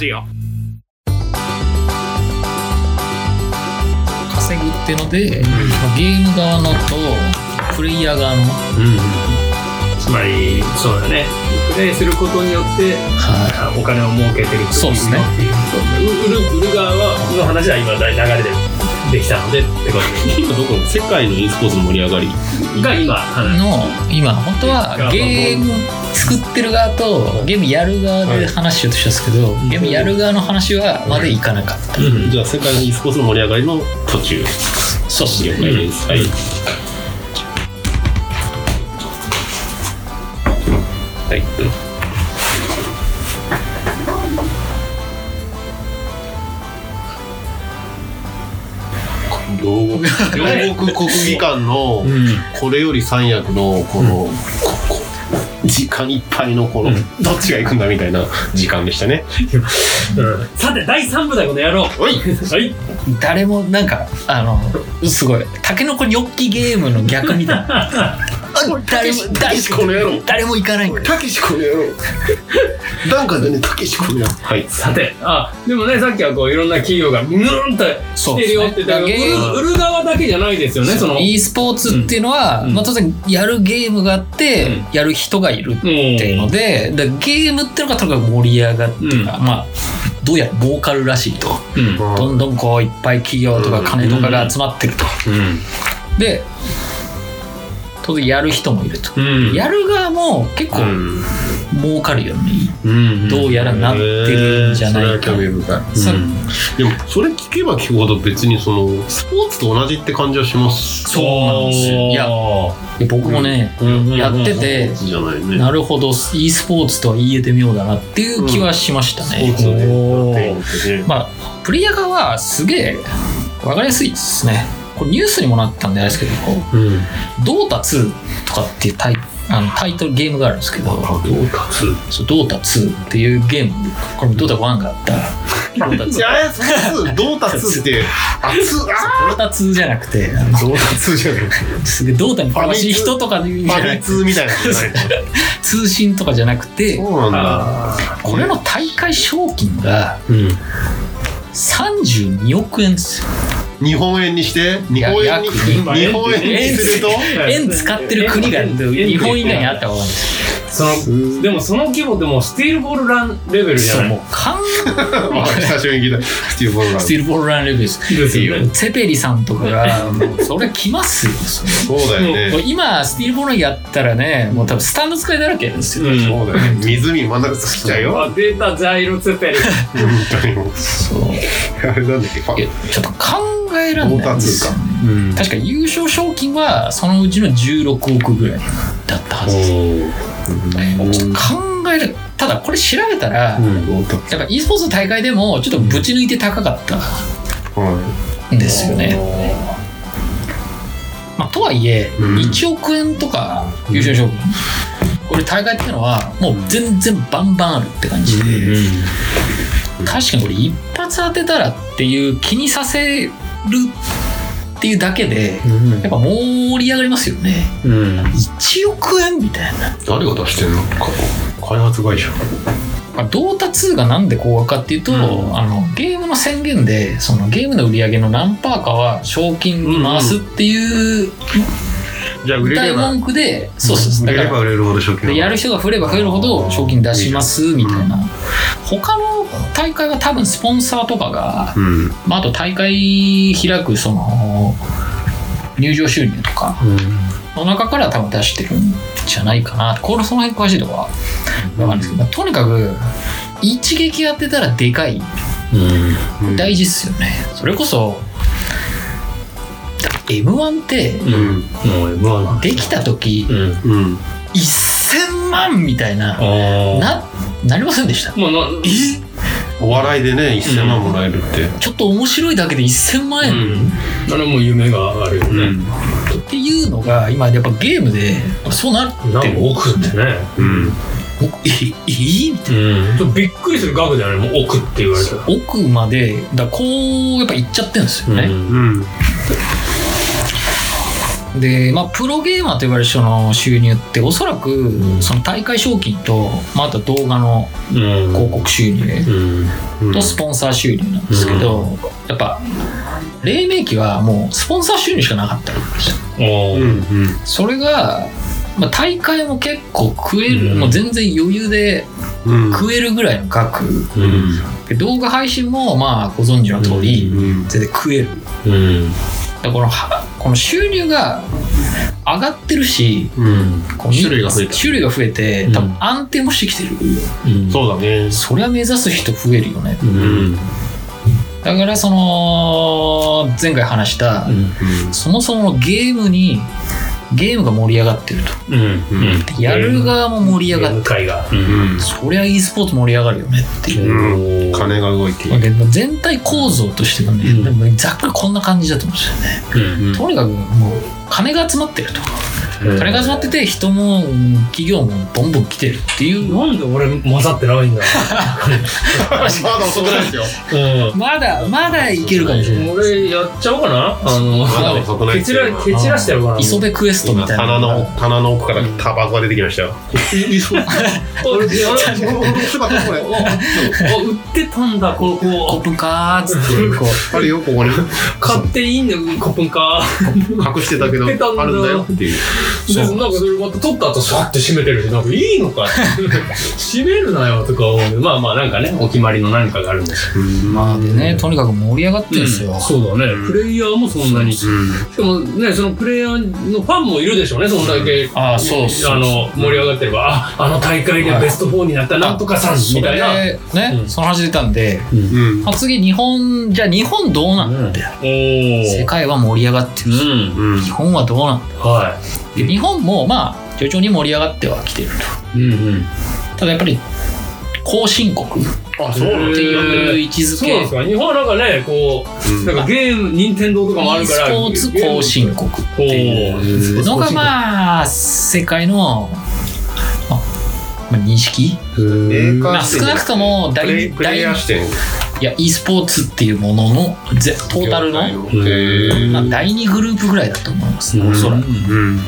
ジオ稼ぐっていうので、まあゲーム側のとプレイヤー側の、つまりそうだね。プレイすることによってはあお金を儲けてるそうっすね。売る売る側はの話は今流れでできたのでってこと今どこ？世界の e スポーツの盛り上がり。が今の今本当はゲーム作ってる側とゲームやる側で話しようとしたんですけど、ゲームやる側の話はまでいかなかった、じゃあ世界の e スポーツの盛り上がりの途中。そうっす了解です、はい。はい両国両国国技館のこれより三役のこの、時間いっぱいのこの、どっちが行くんだみたいな時間でしたね。さて第3部だこの野郎。おい。はい。誰もなんかあのすごい。タケノコニョッキゲームの逆みたいな 誰も誰もこの野郎。誰も行かないんだたけしこの野郎。なんかでねたけしこの野郎。はい。さてあでもねさっきはこういろんな企業がムーンとしてるよって言ったけどね。売る売る側だけじゃないですよねその。e スポーツっていうのは、うん。まあ、当然やるゲームがあって、うん。やる人がいるっうんていうので、だゲームっていうのがとにかく盛り上がって、うん。まあどうやら儲かるらしいと、うん。どんどんこういっぱい企業とか金とかが集まってると、うん。で当然やる人もいると、うん。やる側も結構うん。儲かるようにうん。どうやらなってるんじゃないか、それは興味深い、さでもそれ聞けば聞くほど別にそのスポーツと同じって感じはします。そうなんですよ。いやで僕もね、やってて、ねなるほど e スポーツとは言えてみようだなっていう気はしましたね、ねまあプレイヤー側はすげえ分かりやすいですねこれニュースにもなったんであれですけどうん「ドータ2」とかっていうタイあのタイトルゲームがあるんですけどどう立そうドータ2っていうゲーム。これもドータ1があった。ドータ2ついやその2どう立つって熱っあドータ2じゃなくてあのどう立つじゃない。すげえドータに詳しい人とかで言うんじファミゃなくて通みたいな。通信とかじゃなくてそうなんだ。あこれの大会賞金がうん。32億円ですよ日本円にして日本円に約日本円にすると？円使ってる国が日本以外にあったら分かんないです。そのでもその規模でもスティールボールランレベルじゃない？もうかん あ久しぶりに聞いた。スティーブ・ボールラン。スティールボールランレベルです。ですよ。ねセペリさんとかが もうそれ来ますよ。そうだよね。今スティールボールランやったらねもう多分スタンド使いだらけですよ、うん。そうだよね。湖真ん中作っちゃうよ。あデータジャイロペリ。本当にもう。そう。あれなんだっけ？ちょっと考えられないんですよ、ね、うん。確か優勝賞金はそのうちの16億ぐらいだったはず。です考えるただこれ調べたら、うん。やっぱ e スポーツの大会でもちょっとぶち抜いて高かった。はい。んですよね、まあ、とはいえ、うん。1億円とか優勝賞金、これ大会っていうのはもう全然バンバンあるって感じで、確かにこれ一発当てたらっていう気にさせるっていうだけでやっぱ盛り上がりますよね。うん。1億円みたいな、誰が出してんの？か開発会社。まあ、ドータ2がなんで高額かっていうと、うん。あのゲームの宣言でそのゲームの売り上げの何パーかは賞金に回すっていうじゃあ売れ大れば。文句で、そうそうそう売れれば売れるほど賞金でやる人が増えれば増えるほど賞金出しますみたいな、他の大会は多分スポンサーとかが、うん。まあ、あと大会開くその入場収入とかの中から多分出してるんじゃないかな。このその辺詳しいとこは分かんないですけど、とにかく一撃やってたらでかい。うん。大事っすよね。それこそ m 1ってうん。もう M1 できた時うんうん1000万みたいなあななりませんでした？まあなお笑いでね1000万もらえるって。ちょっと面白いだけで1000万円、うん。あれも夢があるよね。っていうのが今やっぱゲームでそうなってなんかる億ってね。うん。おええみたいうん。びっくりする額だよねもう億って言われたらな奥までだこうやっぱ行っちゃってるんですよね、うん。うんで、まあ、プロゲーマーと呼ばれる人の収入っておそらくん。その大会賞金と、まあ、あと動画のうん。広告収入うん。とスポンサー収入なんですけど、やっぱ黎明期はもうスポンサー収入しかなかったんですよ。おー。うんうん。それが、まあ、大会も結構食える、うん。もう全然余裕でうん。食えるぐらいの額。うん。で動画配信もまあご存知の通り、うん。全然食える。うん。だからこのはこの収入が上がってるしうん。種類が増えた。種類が増えてうん。多分安定もしてきてる、うん。そうだね。そりゃ目指す人増えるよね。うん。だからその前回話した、うん。そもそものゲームにゲームが盛り上がってると。うんうん。やる側も盛り上がって向かいがうんそりゃ e スポーツ盛り上がるよね。っていう、うん。金が動いていまあ全体構造としてはね、うん。でもざっくりこんな感じだと思うんですよね。うん。とにかくもう金が集まってると。うん。金が集まってて人も企業もボンボン来てるっていう。なんで俺混ざってないんだ。まだ遅くないですよ。うん。まだまだいけるかもしれない。俺やっちゃおうかな。あのまだ遅くない蹴散ら蹴散らしてやろうかな。磯部クエストみ今たいな。棚の棚の奥からタバコが出てきましたよ。俺あれ姿これあ売ってたんだこコこップかーっつって。こ うあるよここに。買っていいんだよコップンか隠してたけど出たんだ。あるんだよっていう。でもなんかそれまた取った後シャッて閉めてるしなんかいいのか。閉めるなよとか思うまあまあなんかねお決まりの何かがあるんですよ。まあでねとにかく盛り上がってるんですよ、そうだね。プレイヤーもそんなに。しかもねそのプレイヤーのファンもいるでしょうねそんだけ。あそうそうあの盛り上がってればああの大会でベスト4になったなんとかさんみたいな。ね、うん。その話出たんで、うん。まあ、次日本じゃあ日本どうなんだよ、おお世界は盛り上がってるし、うん。うん。日本はどうなんだ？はで日本もまあ徐々に盛り上がってはきてると。いうんうん。ただやっぱり後進国っあそうなんていう位置づけ。そうなんですか。日本はなんかねこうなんかゲーム任天堂とかもある e からスポーツ後進国っていうのがまあ世界の、まあまあ、認識？まあ少なくとも大プレイヤー視点いや e スポーツっていうもののぜトータルの、まあ、第2グループぐらいだと思います、うん。おそらく。うん。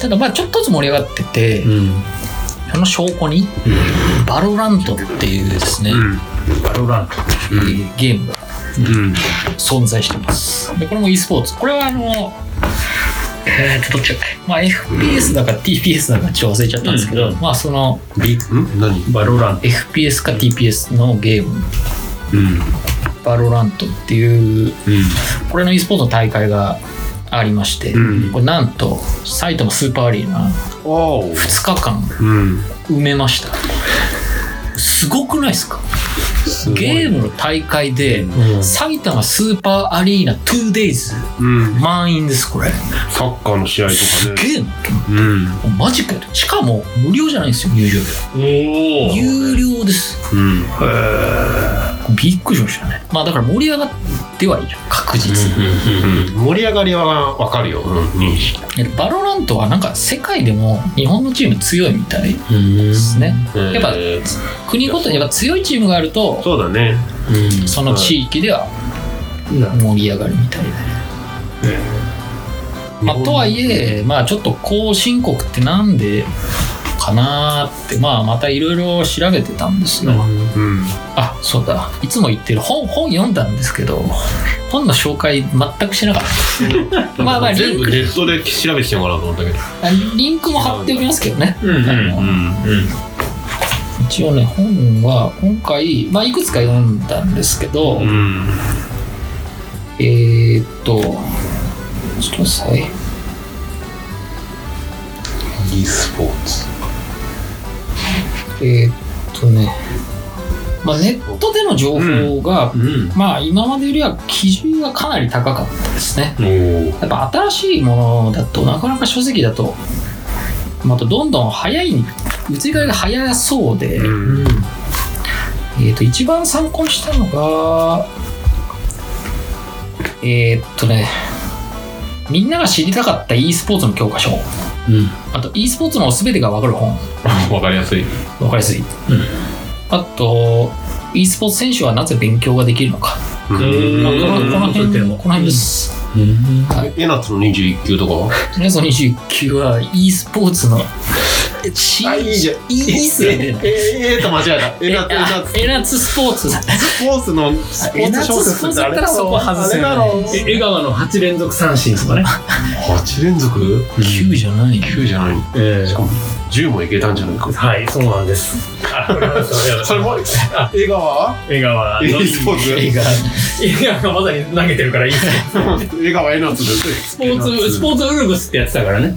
ただまあちょっとずつ盛り上がってて、うん。その証拠に、バロラントっていうですね、バロラント。えーゲームがうん。存在してます。でこれも e スポーツ。これはあのえーとどっちだっけ？まあ FPS だか TPS だかちょっと忘れちゃったんですけど、うんまあその何？バロラン FPS か TPS のゲーム。うんバロラントっていううんこれの e スポーツの大会がありまして、うん。これなんと埼玉スーパーアリーナおう。2日間うん。埋めました。すごくないですか？ゲームの大会で、うん。埼玉スーパーアリーナ 2 days うん。満員ですこれ。サッカーの試合とすかね。げえなうん。マジかよ。しかも無料じゃないんですよ入場料。おお有料です。うんびっくりしましたね。まあだから盛り上がってはいる。確実に、うん盛り上がりはわかるよ。うん認識。でバロラントはなんか世界でも日本のチーム強いみたいですね。やっぱえー。国ごとにやっぱ強いチームがあるとそうだね。その地域では盛り上がるみたいで、まあ、とはいえまあちょっと後進国ってなんでかなーって。まあまたいろいろ調べてたんですよ、うん。あそうだ。いつも言ってる本本読んだんですけど本の紹介全くしなかった。まあまあリンク全部ネットで調べてもらおうと思ったけどあリンクも貼っておきますけどね、うん。うん。あのん一応ね本は今回、まあ、いくつか読んだんですけど、うん。えー、っとちょっと待ってください。E スポーツえー、っとね、まあ、ネットでの情報が、うん。まあ今までよりは基準がかなり高かったですね。やっぱ新しいものだとなかなか書籍だとまたどんどん早い移り変わりが早そうで、うん。えー、と一番参考にしたのがえー、っとねみんなが知りたかった e スポーツの教科書うん。あと e スポーツの全てが分かる本。わかりやすい。分かりやすい、あと e スポーツ選手はなぜ勉強ができるのか、ううん。まあ、このこのそういうテーマ辺この辺ですエナの21級とかは？皆さん29は e スポーツのあいいじゃんいいっすねえええと間違えたエナッツエナッツエナツスポーツスポーツのスポーツ小説ってあれだ江川の8連続三振とかね。8連続9じゃない9じゃないえしかも10もいけたんじゃないかはい、そうなんです。それもあ江川江川の。e スポーツ江川がまさに投げてるからいいですよ江川エナッツですスポーツ、スポーツウルグスってやってたからね。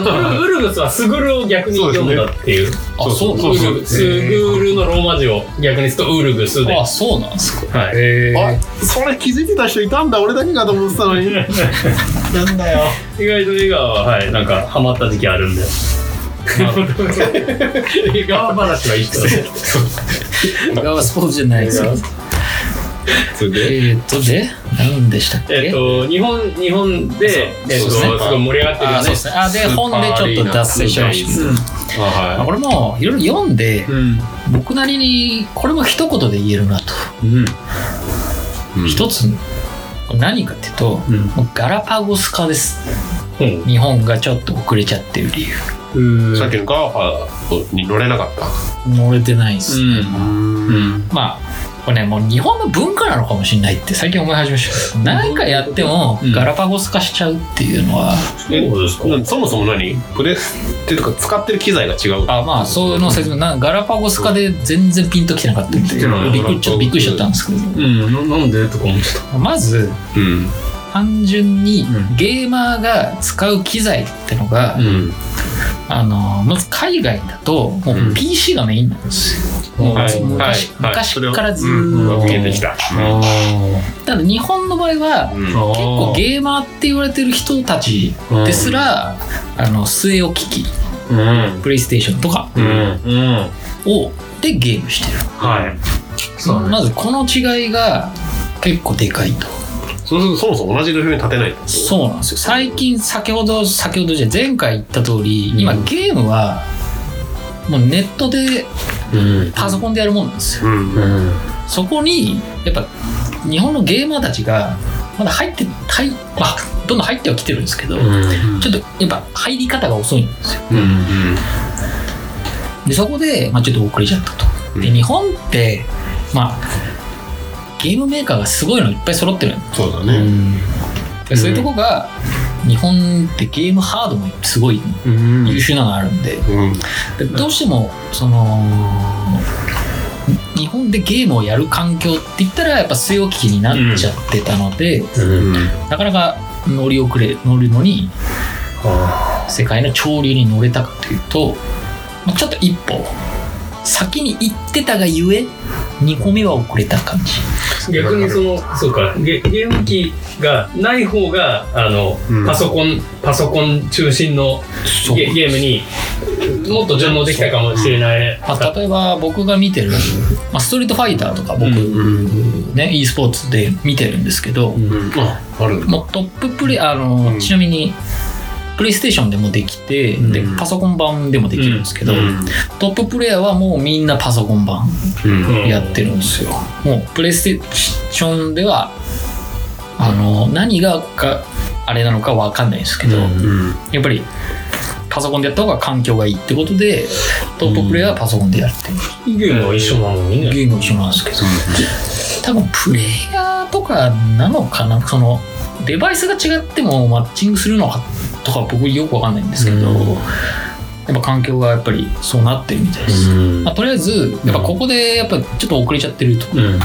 ウルウルグスはスグルを逆に読んだっていう。あそうそうそうウルグスグルのローマ字を逆にするとウルグスで。あそうなんですか。はい。へあそれ気づいてた人いたんだ。俺だけかと思ってたのに。なんだよ。意外と江川は、はい、なんかハマった時期あるんで。江川話はいい人。映画はスポーツじゃないですよ。それでえーっとで？何でしたっけ？えっと、日本、日本で、えっと、すそうですね。ごい盛り上がってるよね。あそうですね。あで本でちょっと脱線しました。うん。ああこれもいろいろ読んでうん。僕なりにこれも一言で言えるなと。うん。い一つ何かっていうとガラパゴス化です。うん。日本がちょっと遅れちゃってる理由。さっきの GAFA に乗れなかった。乗れてないです、うん。うん。まあこれねもう日本の文化なのかもしれないって最近思い始めました何かやってもうん。ガラパゴス化しちゃうっていうのは、そうですか。なそもそも何？プレステとか使ってる機材が違う。あまあそういうの説明。なガラパゴス化で全然ピンときてなかったんでびっくりちょっとびっくりしちゃったんですけど。うん。ななんでとか思ってた。まずうん。単純にうん。ゲーマーが使う機材ってのが、うん。あのまず海外だともうん。う PC がメインなんですよ、はい昔,、からずっと、見えてきた。ただ日本の場合はうん。結構ゲーマーって言われてる人たちですら、あの据え置き機。うん。プレイステーションとか。をでゲームしてる、はい。そうね。まずこの違いが結構でかいと。そうするとそもそも同じ土俵に立てないそうなんですよ。最近先ほど先ほどじゃ前回言った通り、うん。今ゲームはもうネットでうん。パソコンでやるもんなんですよ。うん。うん。そこにやっぱ日本のゲーマーたちがまだ入って入まあどんどん入ってはきてるんですけど、うん。ちょっとやっぱ入り方が遅いんですよ。うんでそこで、まあ、ちょっと遅れちゃったと。でうん。日本ってまあゲームメーカーがすごいのいっぱい揃ってる。んそうだね。そういうとこが日本ってゲームハードもすごいうん。優秀なのがあるんでうんでどうしてもその日本でゲームをやる環境って言ったらやっぱ据え置き機になっちゃってたので、うん。なかなか乗り遅れ乗るのにあ世界の潮流に乗れたかというと、まあ、ちょっと一歩先に行ってたがゆえ2個目は遅れた感じ。ー逆にその、そうか、ゲゲーム機がない方が、あの、うん。パソコン、パソコン中心のゲゲームにもっと順応できたかもしれない。まあ、例えば僕が見てる、まあ、ストリートファイターとか僕、うんね e スポーツで見てるんですけど、うん。あある。もうトッププレイあの、うん。ちなみにプレイステーションでもできて、でうん。パソコン版でもできるんですけど、うん。トッププレイヤーはもうみんなパソコン版うん。やってるんですよ、もうプレイステーションではあの何がかあれなのかわかんないですけど、うん。うんやっぱりパソコンでやった方が環境がいいってことでトッププレイヤーはパソコンでやってる、ゲームは一緒なのにね。ゲームも一緒なんですけど多分プレイヤーとかなのかな？そのデバイスが違ってもマッチングするのかとか僕よくわかんないんですけど、うん。やっぱ環境がやっぱりそうなってるみたいです、うん。まあ、とりあえずやっぱここでやっぱちょっと遅れちゃってると。うん。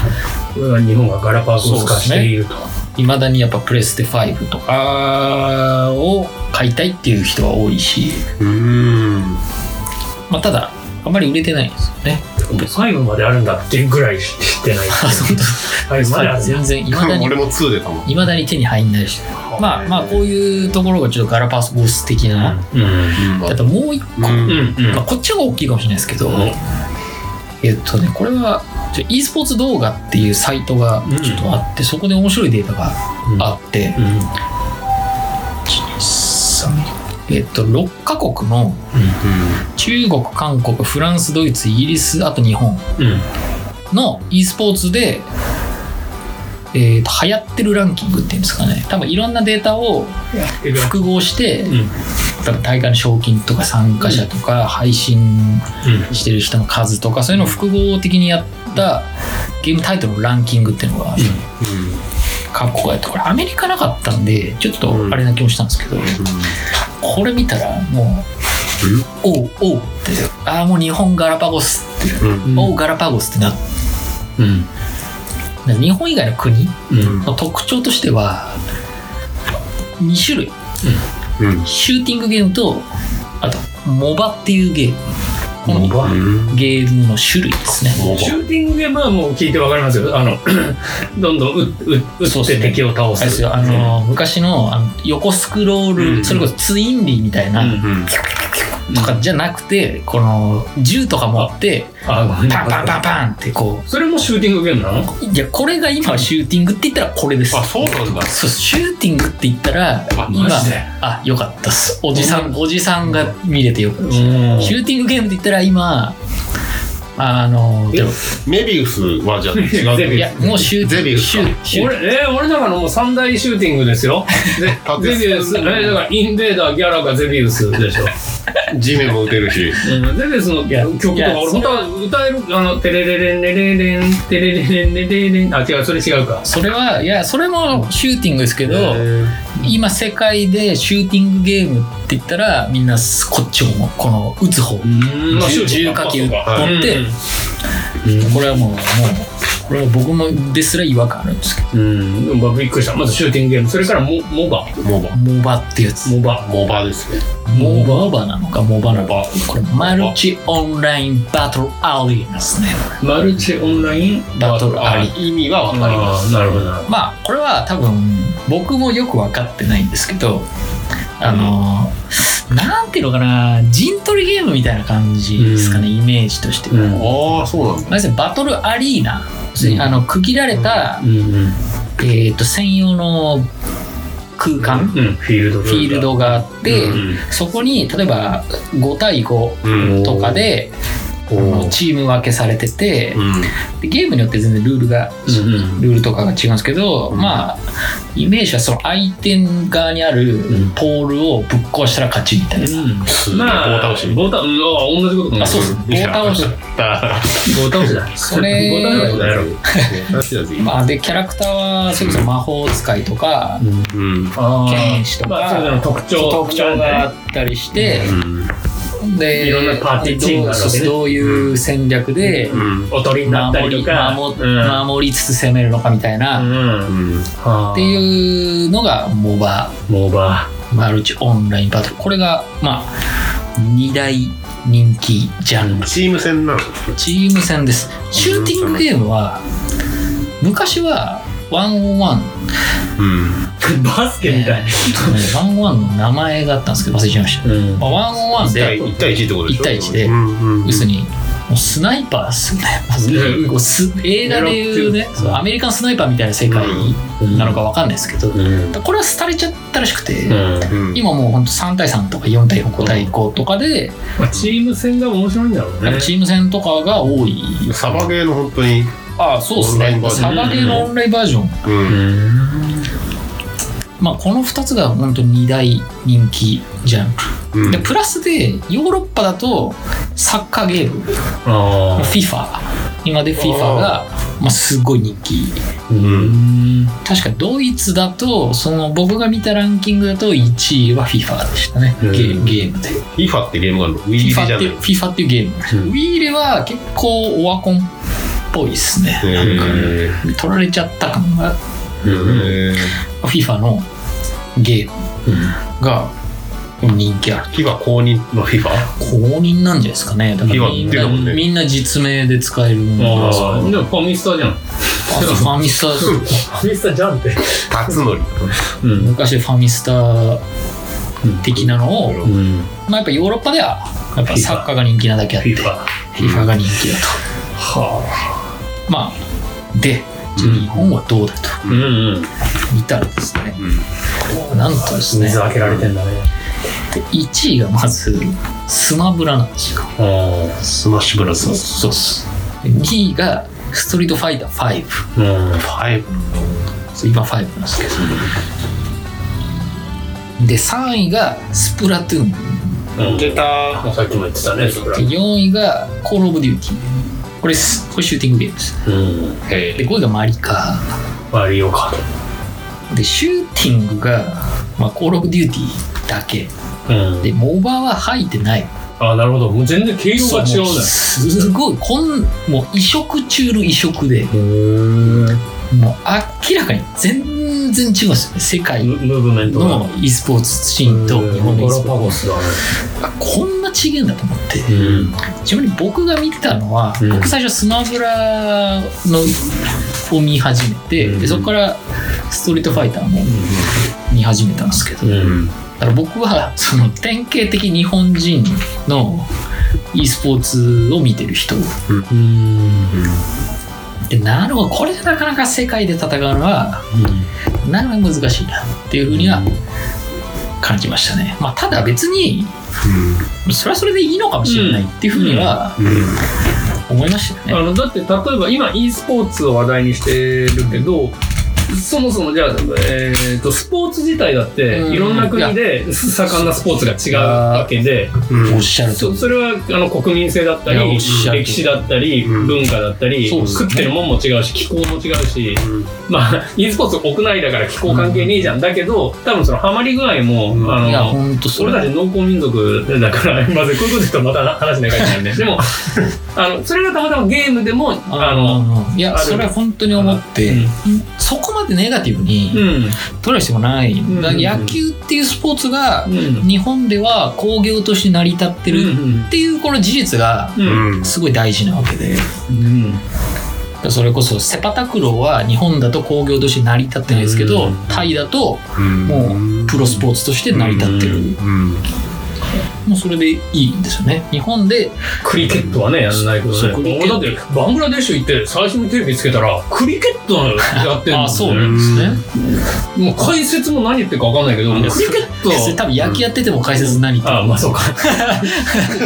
これは日本がガラパゴス化していると。いまだにやっぱプレステ5とかを買いたいっていう人は多いし、うん。まあ、ただあんまり売れてないんですよね。最後まであるんだっていうぐらい知ってない。最後まであるんだ。全然いまだに 俺も2出たもん。いまだに手に入んないしまあまあこういうところがちょっとガラパゴス的な、うん。あともう一個、うん。うん。うん。まあ、こっちの方が大きいかもしれないですけど、うん。えっとねこれは e スポーツ動画っていうサイトがちょっとあって、そこで面白いデータがあって、うん。えっと6カ国の中国韓国フランスドイツイギリスあと日本うん。の e スポーツでえー、と流行ってるランキングっていうんですかね。多分いろんなデータを複合して、うん多分大会の賞金とか参加者とか配信してる人の数とかそういうのを複合的にやったゲームタイトルのランキングっていうのが各国がやってこれアメリカなかったんでちょっとあれな気もしたんですけど、これ見たらもう「おうおう」って「ああもう日本ガラパゴス」って「うん。おうガラパゴス」ってなってうん。で日本以外の国うん。の特徴としては2種類。うん。シューティングゲームとあとモバっていうゲーム。モバ。ゲームの種類ですね。モシューティングゲームはもう聞いてわかりますよ。あの どんどん撃撃撃って敵を倒す。すよ。あの昔のあの横スクロール、うん。それこそツインリーみたいな、うんうんとかじゃなくてこの銃とか持ってパンパンパンパンってこそれもシューティングゲームなの？ういやこれが今シューティングって言ったらこれです。あそうなんだ。そうシューティングって言ったらあ今あよかったっす。おじさんおじさんが見れてよかったシューティングゲームって言ったら今あのえでもメビウスはじゃあ違ゼビウス。ういやもうシューゼビウスか。シュシュ俺えー俺だからもう三大シューティングですよ。ゼビウス。えーだからインベーダーギャラがゼビウスでしょ地面も打てるし。うん。ゼビウスのいや曲とか俺本当は。歌えるあのテレレレンレレレンテレレレンレレレンあ違うそれ違うか。それはいやそれもシューティングですけど、え今世界でシューティングゲームって言ったらみんなこっちをもこの撃つ方。ーうん。まあ銃銃火器撃はいって、これはもうもうこれは僕もですら違和感あるんですけど。うん、うんまあ、びっくりした。まずシューティングゲーム。それからモモバ。モバ。モバっていうやつ。モバ。モバですね。モモバなのかモバなのか。これマルチオンラインバトルアリーナですね。マルチオンラインバトルアあリー意味はわかりまあすーなるほど。まあこれは多分僕もよく分かってないんですけどあのなんていうのかな陣取りゲームみたいな感じですかね、イメージとしては、うん。ああそうなんだ。まずバトルアリーナ、うん。あの区切られた、うんうん。えー、と専用の空間、うん。フィールドフィールドがあって、うんそこに例えば5対5うんとかで、チーム分けされてて、うん。でゲームによって全然ルールが、うんルールとかが違うんですけど、まあイメージはその相手側にあるん。ポールをぶっ壊したら勝ちみたいな、すげえ。まあ棒倒し。棒倒し同じことあそうです。棒倒し。棒倒しだ。それ棒倒しだやろ棒倒しだぜまあでキャラクターはそれこそ魔法使いとか、うん。剣士とかまあそれぞれの特徴特徴があったりして、うんでいろんなパーティーチームがあるわけね。どういう戦略でうん。おとりになった守りりとか。守うん。守りつつ攻めるのかみたいな、っうん。うん。っていうのがモバ。モバ。マルチオンラインバトル。これがまあ2大人気ジャンル。チーム戦なのチーム戦です。シューティングゲームは昔はワンオンワン。うん。バスケみたい。ワンオンワンの名前があったんですけど忘れちゃいました、うん。まあ、ワンオンワン1対で1対1ってことでしょ？一対一で。うんうん要するにもうスナイパーっすよねまず。うん。こうス映画でいうねアメリカンスナイパーみたいな世界なのかわかんないですけど、うん。これは廃れちゃったらしくて、うん。うん今もうほんと3対3とか4対4 5対5とかで、まあチーム戦が面白いんだろうね。チーム戦とかが多い。サバゲーの本当にあそうですね。サバゲーのオンラインバージョン、うん。まあ、この2つが本当に2大人気ジャンル、うん。でプラスでヨーロッパだとサッカーゲーム。あ FIFA 今で FIFA がまあ、すごい人気。うん。確かドイツだとその僕が見たランキングだと1位は FIFA でしたね、うん。ゲゲームで。FIFA ってゲームがあるの？ウィーリじゃない FIFA っていうゲーム、うん。ウィーレは結構オワコン。っぽいですね、へなんかー取られちゃった感が。FIFA のゲームが人気ある。FIFA 公認の FIFA? 公認なんじゃないですかね。だからみんなね。みんな実名で使えるもですあでもファミスタじゃん。ファミスタ。ファミスタじゃんって。辰徳。うん。昔ファミスタ的なのを、うん。まあ、やっぱヨーロッパではやっぱサッカーが人気なだけあって FIFA FIFA が人気だと、はまあでじゃあ日本はどうだと見たらですね。うん。なんとですね。水開けられてんだね。で1位がまずスマブラなんですよ。あスマッシュブラザーズ。そうっすで2位がストリートファイター5あうん。5そう今5なんですけど。で3位がスプラトゥーン。うん。出た。さっきも言ってたね、それはで4位がコール・オブ・デューティーこれすこれシューティングゲームですうん。へで5位がマリカマリオカでシューティングが、まあ、コール・オブ・デューティーだけト。うん。で MOBA は入ってないあ、なるほど。もう全然毛色が違うもね。すごいこんもう異色中の異色でうん。もう明らかに全然違うんですよね世界ムムーブメントが。の e スポーツシーンと日本の e スポー。ツあこんな違うんだと思ってうん。ちなみに僕が見たのは、うん僕最初スマブラのを見始めて、うんでそこからストリートファイターも見始めたんですけど、うん。だから僕はその典型的日本人の e スポーツを見てる人うん。でなるほどこれでなかなか世界で戦うのはなかなか難しいなっていうふうには感じましたね、まあ、ただ別にそれはそれでいいのかもしれないっていうふうには思いましたよね、あのだって例えば今 e スポーツを話題にしてるけどそもそもじゃあ、えー、とスポーツ自体だってうん。いろんな国で盛んなスポーツが違うわけでおっしゃるとそそれはあの国民性だったり歴史だったりうん。文化だったりね。食ってるもんも違うし気候も違うしまあ e スポーツ屋内だから気候関係ねえじゃんだけど多分そのハマり具合もうん。あの俺たち農耕民族だから、まずこういうこと言うとまた話長いからね。でも、あの、それがたまたまゲームでも、あの、いやそれは本当に思って、うん。そこまでネガティブにうん。取る必要もない、野球っていうスポーツがうん。日本では工業として成り立ってるっていうこの事実がうん。すごい大事なわけで、うん。それこそセパタクローは日本だと工業として成り立ってないですけど、うん。タイだともうプロスポーツとして成り立ってる、もうそれでいいんですよね。日本でクリケットはね、やんないけどね。そうクリケット。俺だって、バングラデシュ行って最初にテレビつけたら、クリケットやってんの、あそうなんですね、もう解説も何言ってるか分かんないけど、クリケット。多分野球やってても解説何言ってるあまあそうか。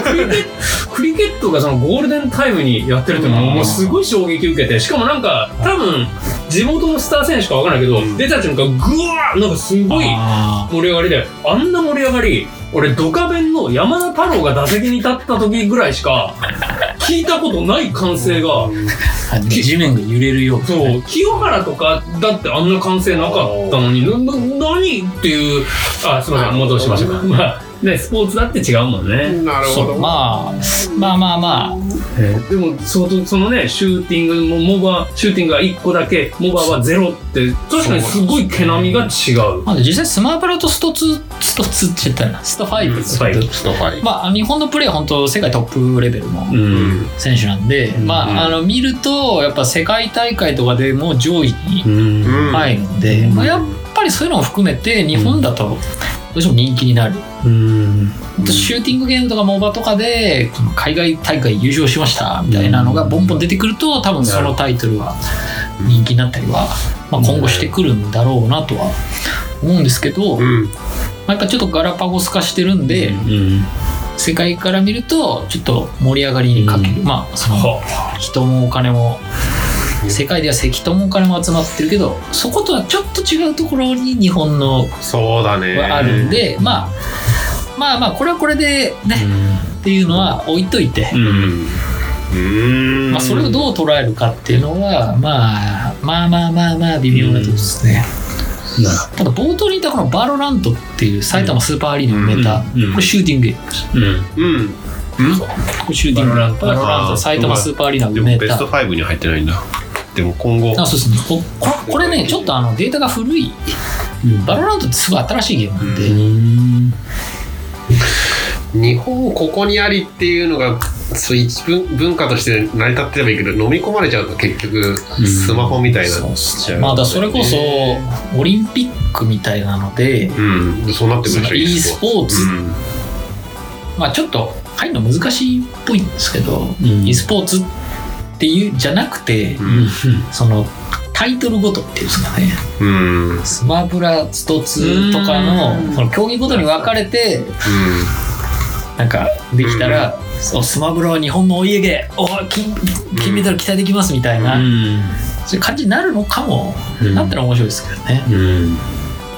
クリケットクリケットがそのゴールデンタイムにやってるっていうのももうすごい衝撃受けてしかもなんか多分地元のスター選手か分からないけど、出た瞬間グワーなんかすごいあ盛り上がりであんな盛り上がり俺ドカベンの山田太郎が打席に立った時ぐらいしか聞いたことない歓声がー地面が揺れるような。そう清原とかだってあんな歓声なかったのになな何っていうあすみません戻しましょう。かまあねスポーツだって違うもんね。なるほど。そう。まあまあまあまでもそそのねシューティングもモバシューティングが1個だけモバはゼロって確かにす。ごい毛並みが違う。あまあ実際スマブラとスト2スト2って言ったらな。スト5スト5ストファイまあ日本のプレーは本当世界トップレベルのん。選手なんで、うん。まああの見るとやっぱ世界大会とかでも上位にうん。入るんで、うん。まあ、やっぱりそういうのも含めて日本だとどうしても人気になる、うん。シューティングゲームとか MOBA とかでこの海外大会優勝しましたみたいなのがボンボン出てくると多分そのタイトルは人気になったりは、まあ、今後してくるんだろうなとは思うんですけど、まうん。あ、やっぱちょっとガラパゴス化してるんで、うん世界から見るとちょっと盛り上がりにかける、うん。まあそのは人もお金も世界では人もお金も集まってるけどそことはちょっと違うところに日本のそうだね。はあるんで、まあまあまあこれはこれでね、っていうのは置いといて、うん。うん。まあ、それをどう捉えるかっていうのは、まあ、まあまあまあまあ微妙なところですね、なただ冒頭に言ったこのバロラントっていう埼玉スーパーアリーナを埋めた、うん。うん。これシューティングゲームですうん。うん。シューティングバロラントバロラント埼玉スーパーアリーナを埋めたでもベスト5に入ってないんだでも今後。あそうですね。ここれこれねちょっとあのデータが古い。バロラントってすごい新しいゲームなんで、うん。日本ここにありっていうのがそう一文文化として成り立ってればいいけど飲み込まれちゃうと結局スマホみたいになっちゃう、まあだそれこそオリンピックみたいなので、うん。そうなってくるでしょ e スポーツ、うん。まあちょっと入るの難しいっぽいんですけど、ん。e スポーツっていうじゃなくて、うん。そのタイトルごとっていうんですかね。うん。スマブラスト2とかのうん。その競技ごとに分かれてなんかできたら、そうスマブラは日本のお家芸お金金メダル期待できますみたいな、そういう感じになるのかも、うん。なったら面白いですけどね。うん。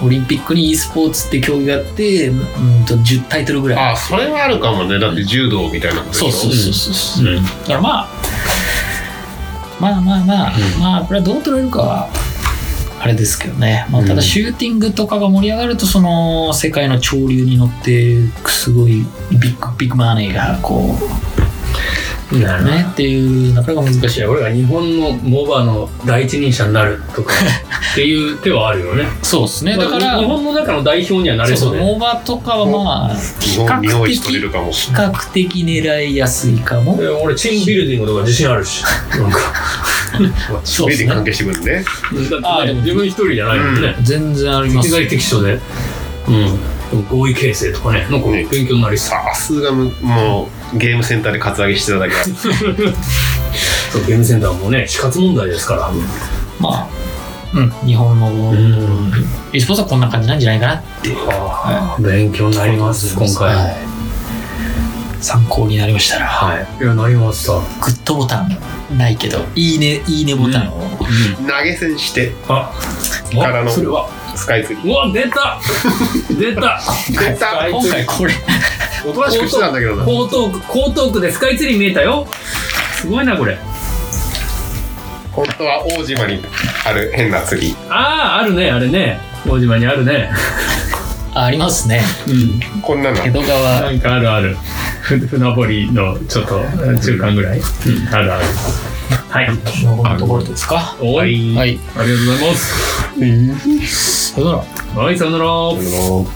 オリンピックに e スポーツって競技があってうんと10タイトルぐらい。あそれはあるかもね。だって柔道みたいなことでしょ。そうそうそうそうそう、うん。だからまあまあまあまあ、うん。まあこれはどう取れるかはあれですけどね、まあ、たうん。だシューティングとかが盛り上がるとその世界の潮流に乗ってすごいビッグビッグマネーがこなるほど。うねっていうなかなか難しい。俺が日本のモバの第一人者になるとか っていう手はあるよね。そうですね。だから、まあ日本の中の代表にはなれそうでそうそう。モーバーとかはまあ日比較的比較的狙いやすいかも。で俺チームビルディングとか自信あるし なんか。そうですね。ビデ関係してくるね。あでも自分一人じゃないもんね、全然あります適材適所で。うん合意形成とかねなんかね。勉強になりそう。さすがむもうゲームセンターでカツアゲしてただけ。だ そうゲームセンターもね死活問題ですからまあうん。日本のん。e スポーツはこんな感じなんじゃないかなっていう。はあ勉強になります今回。はい参考になりましたら。はい。いやなりましたグッドボタンないけどいいねいいねボタンを、投げ銭してあからの。それはスカイツリー。うわ出た。出た。出た。今回これ。おとなしくしてたんだけどな。江東区江東区でスカイツリー見えたよ。すごいなこれ。本当は大島にある変なツリー。あああるねあれね。大島にあるね。あありますね。うん。こんなの。江戸川。なんかあるある。ふ船堀のちょっと中間ぐらい、うん、あるある。はい。のところですか？はい。ありがとうございますさよなら。はいさよなら。あの